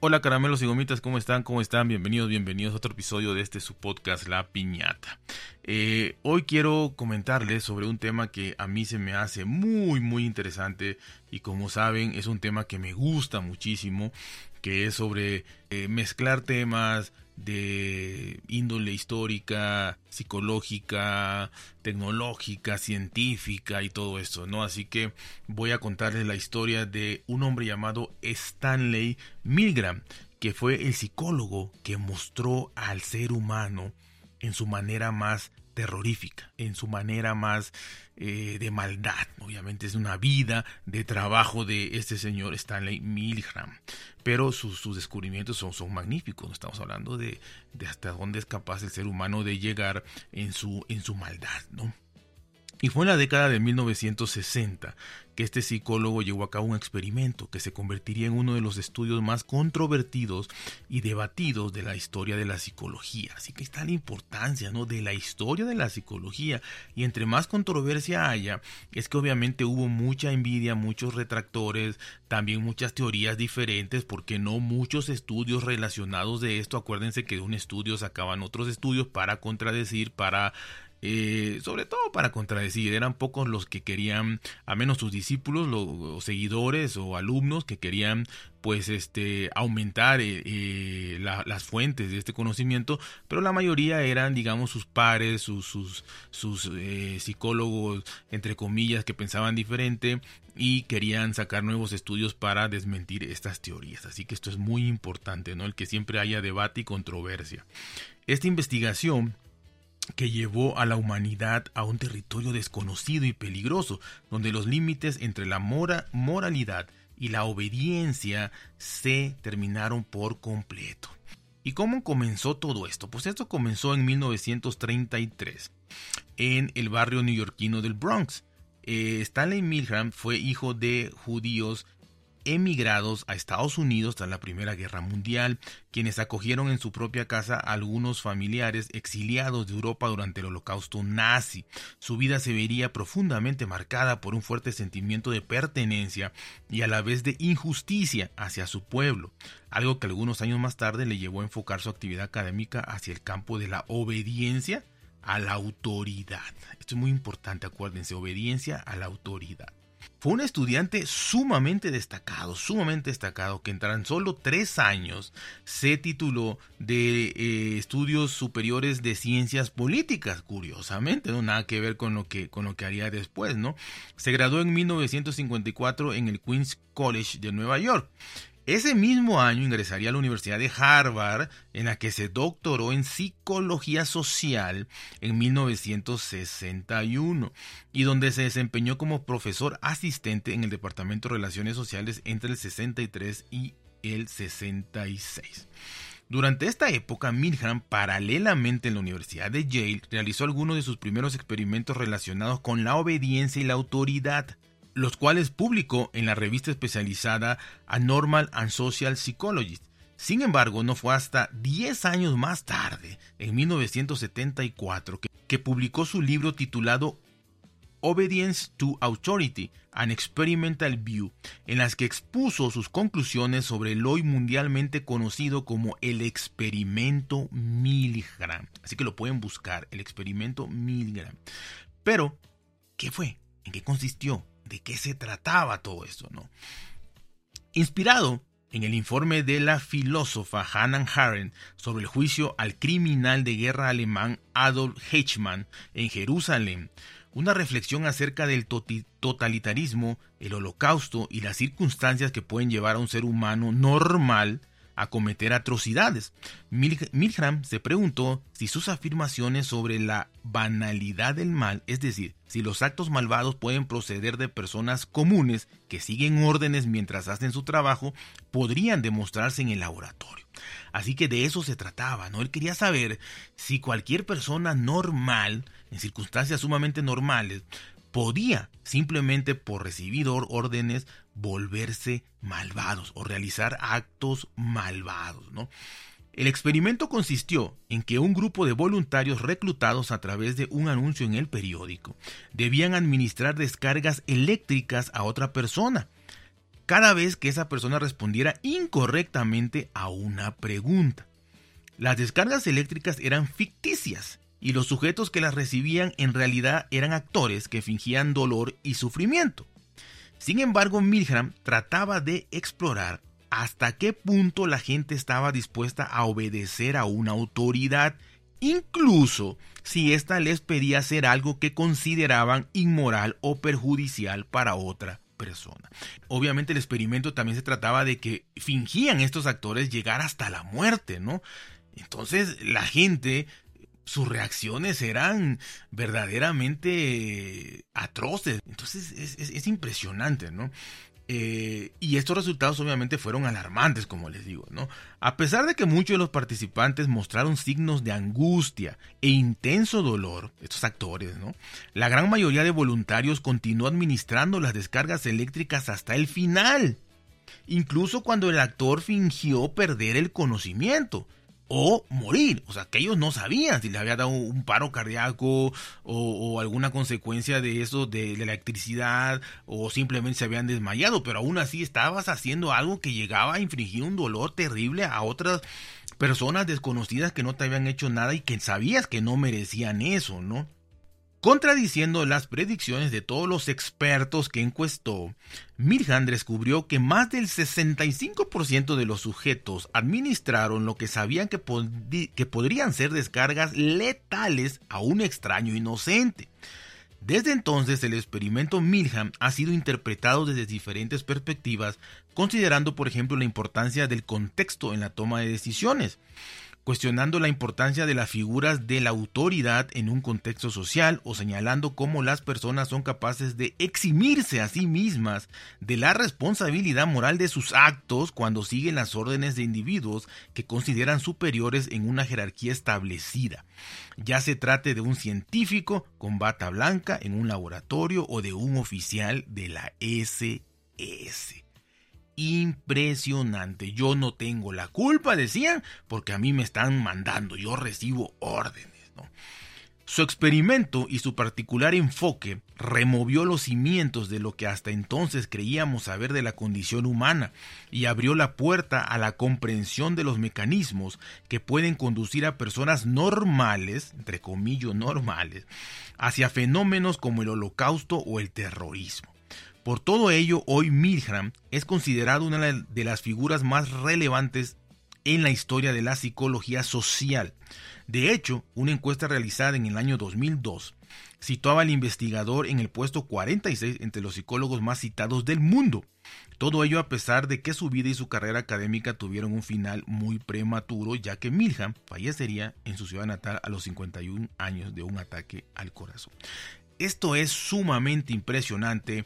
Hola caramelos y gomitas, ¿cómo están? ¿Cómo están? Bienvenidos, bienvenidos a otro episodio de este su podcast La Piñata. Eh, hoy quiero comentarles sobre un tema que a mí se me hace muy muy interesante y como saben es un tema que me gusta muchísimo, que es sobre eh, mezclar temas de histórica, psicológica, tecnológica, científica y todo esto, ¿no? Así que voy a contarles la historia de un hombre llamado Stanley Milgram, que fue el psicólogo que mostró al ser humano en su manera más terrorífica, en su manera más eh, de maldad. Obviamente es una vida de trabajo de este señor Stanley Milgram. Pero sus, descubrimientos son, magníficos. Estamos hablando de, de, hasta dónde es capaz el ser humano de llegar en su, en su maldad, ¿no? Y fue en la década de 1960 que este psicólogo llevó a cabo un experimento que se convertiría en uno de los estudios más controvertidos y debatidos de la historia de la psicología. Así que está la importancia ¿no? de la historia de la psicología. Y entre más controversia haya, es que obviamente hubo mucha envidia, muchos retractores, también muchas teorías diferentes, porque no muchos estudios relacionados de esto. Acuérdense que de un estudio sacaban otros estudios para contradecir, para eh, sobre todo para contradecir, eran pocos los que querían, a menos sus discípulos, los, seguidores o alumnos que querían pues este aumentar eh, eh, las fuentes de este conocimiento, pero la mayoría eran digamos sus pares, sus, sus, sus psicólogos entre comillas que pensaban diferente y querían sacar nuevos estudios para desmentir estas teorías. Así que esto es muy importante, ¿no? El que siempre haya debate y controversia. Esta investigación que llevó a la humanidad a un territorio desconocido y peligroso, donde los límites entre la moralidad y la obediencia se terminaron por completo. ¿Y cómo comenzó todo esto? Pues esto comenzó en 1933 en el barrio neoyorquino del Bronx. Eh, Stanley Milgram fue hijo de judíos emigrados a Estados Unidos tras la Primera Guerra Mundial, quienes acogieron en su propia casa a algunos familiares exiliados de Europa durante el Holocausto nazi. Su vida se vería profundamente marcada por un fuerte sentimiento de pertenencia y a la vez de injusticia hacia su pueblo, algo que algunos años más tarde le llevó a enfocar su actividad académica hacia el campo de la obediencia a la autoridad. Esto es muy importante, acuérdense, obediencia a la autoridad. Fue un estudiante sumamente destacado, sumamente destacado, que en tan solo tres años se tituló de eh, estudios superiores de ciencias políticas, curiosamente, no nada que ver con lo que, con lo que haría después, ¿no? Se graduó en 1954 en el Queens College de Nueva York. Ese mismo año ingresaría a la Universidad de Harvard, en la que se doctoró en psicología social en 1961 y donde se desempeñó como profesor asistente en el Departamento de Relaciones Sociales entre el 63 y el 66. Durante esta época, Milgram, paralelamente en la Universidad de Yale, realizó algunos de sus primeros experimentos relacionados con la obediencia y la autoridad los cuales publicó en la revista especializada Anormal and Social Psychologist. Sin embargo, no fue hasta 10 años más tarde, en 1974, que, que publicó su libro titulado Obedience to Authority, An Experimental View, en las que expuso sus conclusiones sobre el hoy mundialmente conocido como el experimento Milgram. Así que lo pueden buscar, el experimento Milgram. Pero, ¿qué fue? ¿En qué consistió? De qué se trataba todo esto, ¿no? Inspirado en el informe de la filósofa Hannah Arendt sobre el juicio al criminal de guerra alemán Adolf Eichmann en Jerusalén, una reflexión acerca del totalitarismo, el holocausto y las circunstancias que pueden llevar a un ser humano normal a cometer atrocidades. Milgram se preguntó si sus afirmaciones sobre la banalidad del mal, es decir, si los actos malvados pueden proceder de personas comunes que siguen órdenes mientras hacen su trabajo, podrían demostrarse en el laboratorio. Así que de eso se trataba, ¿no? Él quería saber si cualquier persona normal, en circunstancias sumamente normales, podía, simplemente por recibir órdenes, volverse malvados o realizar actos malvados, ¿no? El experimento consistió en que un grupo de voluntarios reclutados a través de un anuncio en el periódico debían administrar descargas eléctricas a otra persona. cada vez que esa persona respondiera incorrectamente a una pregunta. Las descargas eléctricas eran ficticias y los sujetos que las recibían en realidad eran actores que fingían dolor y sufrimiento. Sin embargo, Milgram trataba de explorar hasta qué punto la gente estaba dispuesta a obedecer a una autoridad, incluso si ésta les pedía hacer algo que consideraban inmoral o perjudicial para otra persona. Obviamente el experimento también se trataba de que fingían estos actores llegar hasta la muerte, ¿no? Entonces la gente sus reacciones eran verdaderamente atroces. Entonces es, impresionante, ¿no? Eh, y estos resultados obviamente fueron alarmantes, como les digo, ¿no? A pesar de que muchos de los participantes mostraron signos de angustia e intenso dolor, estos actores, ¿no? La gran mayoría de voluntarios continuó administrando las descargas eléctricas hasta el final, incluso cuando el actor fingió perder el conocimiento o morir. O sea, que ellos no sabían si le había dado un paro cardíaco o, alguna consecuencia de eso, de, la electricidad, o simplemente se habían desmayado, pero aún así estabas haciendo algo que llegaba a infringir un dolor terrible a otras personas desconocidas que no te habían hecho nada y que sabías que no merecían eso, ¿no? Contradiciendo las predicciones de todos los expertos que encuestó, Mirhan descubrió que más del 65% de los sujetos administraron lo que sabían que, que, podrían ser descargas letales a un extraño inocente. Desde entonces el experimento Milham ha sido interpretado desde diferentes perspectivas, considerando por ejemplo la importancia del contexto en la toma de decisiones cuestionando la importancia de las figuras de la autoridad en un contexto social o señalando cómo las personas son capaces de eximirse a sí mismas de la responsabilidad moral de sus actos cuando siguen las órdenes de individuos que consideran superiores en una jerarquía establecida, ya se trate de un científico con bata blanca en un laboratorio o de un oficial de la SS impresionante. Yo no tengo la culpa, decían, porque a mí me están mandando, yo recibo órdenes. Su experimento y su particular enfoque removió los cimientos de lo que hasta entonces creíamos saber de la condición humana y abrió la puerta a la comprensión de los mecanismos que pueden conducir a personas normales, entre comillas normales, hacia fenómenos como el holocausto o el terrorismo. Por todo ello, hoy Milgram es considerado una de las figuras más relevantes en la historia de la psicología social. De hecho, una encuesta realizada en el año 2002 situaba al investigador en el puesto 46 entre los psicólogos más citados del mundo. Todo ello a pesar de que su vida y su carrera académica tuvieron un final muy prematuro, ya que Milham fallecería en su ciudad natal a los 51 años de un ataque al corazón. Esto es sumamente impresionante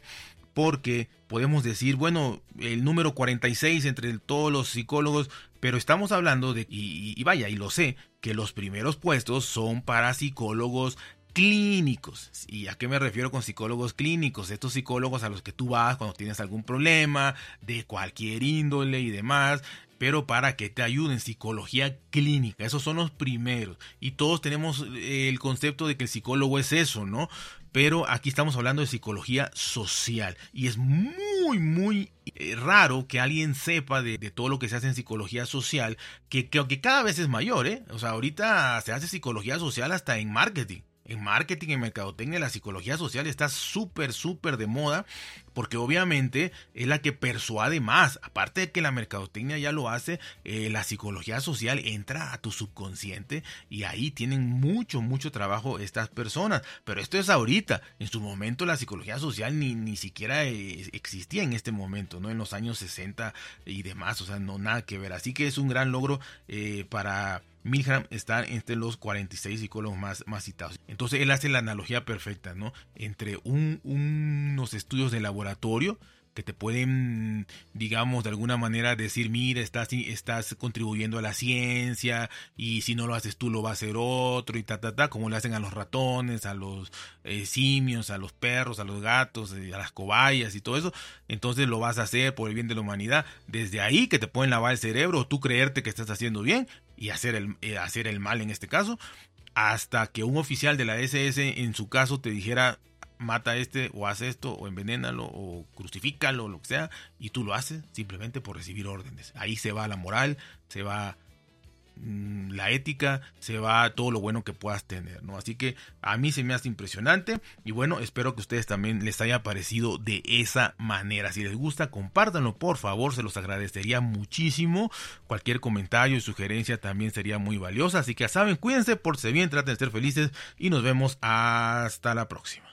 porque podemos decir, bueno, el número 46 entre todos los psicólogos, pero estamos hablando de, y, vaya, y lo sé, que los primeros puestos son para psicólogos clínicos. ¿Y a qué me refiero con psicólogos clínicos? Estos psicólogos a los que tú vas cuando tienes algún problema de cualquier índole y demás, pero para que te ayuden, psicología clínica, esos son los primeros. Y todos tenemos el concepto de que el psicólogo es eso, ¿no? pero aquí estamos hablando de psicología social y es muy, muy eh, raro que alguien sepa de, todo lo que se hace en psicología social, que, que, cada vez es mayor, ¿eh? O sea, ahorita se hace psicología social hasta en marketing. En marketing, en mercadotecnia, la psicología social está súper, súper de moda porque obviamente es la que persuade más. Aparte de que la mercadotecnia ya lo hace, eh, la psicología social entra a tu subconsciente y ahí tienen mucho, mucho trabajo estas personas. Pero esto es ahorita. En su momento la psicología social ni, ni siquiera eh, existía en este momento, ¿no? En los años 60 y demás. O sea, no nada que ver. Así que es un gran logro eh, para Milgram está entre los 46 psicólogos más, más citados. Entonces él hace la analogía perfecta, ¿no? Entre un, unos estudios de laboratorio que te pueden, digamos, de alguna manera decir, mira, estás, estás contribuyendo a la ciencia y si no lo haces tú lo va a hacer otro y ta, ta, ta, como le hacen a los ratones, a los eh, simios, a los perros, a los gatos, eh, a las cobayas y todo eso. Entonces lo vas a hacer por el bien de la humanidad. Desde ahí que te pueden lavar el cerebro, tú creerte que estás haciendo bien y hacer el, eh, hacer el mal en este caso, hasta que un oficial de la SS en su caso te dijera, mata a este o haz esto o envenénalo o crucifícalo lo que sea y tú lo haces simplemente por recibir órdenes. Ahí se va la moral, se va Mm, la ética, se va todo lo bueno que puedas tener, ¿no? Así que a mí se me hace impresionante y bueno, espero que a ustedes también les haya parecido de esa manera. Si les gusta, compártanlo, por favor, se los agradecería muchísimo. Cualquier comentario y sugerencia también sería muy valiosa, así que ya saben, cuídense, por bien, traten de ser felices y nos vemos hasta la próxima.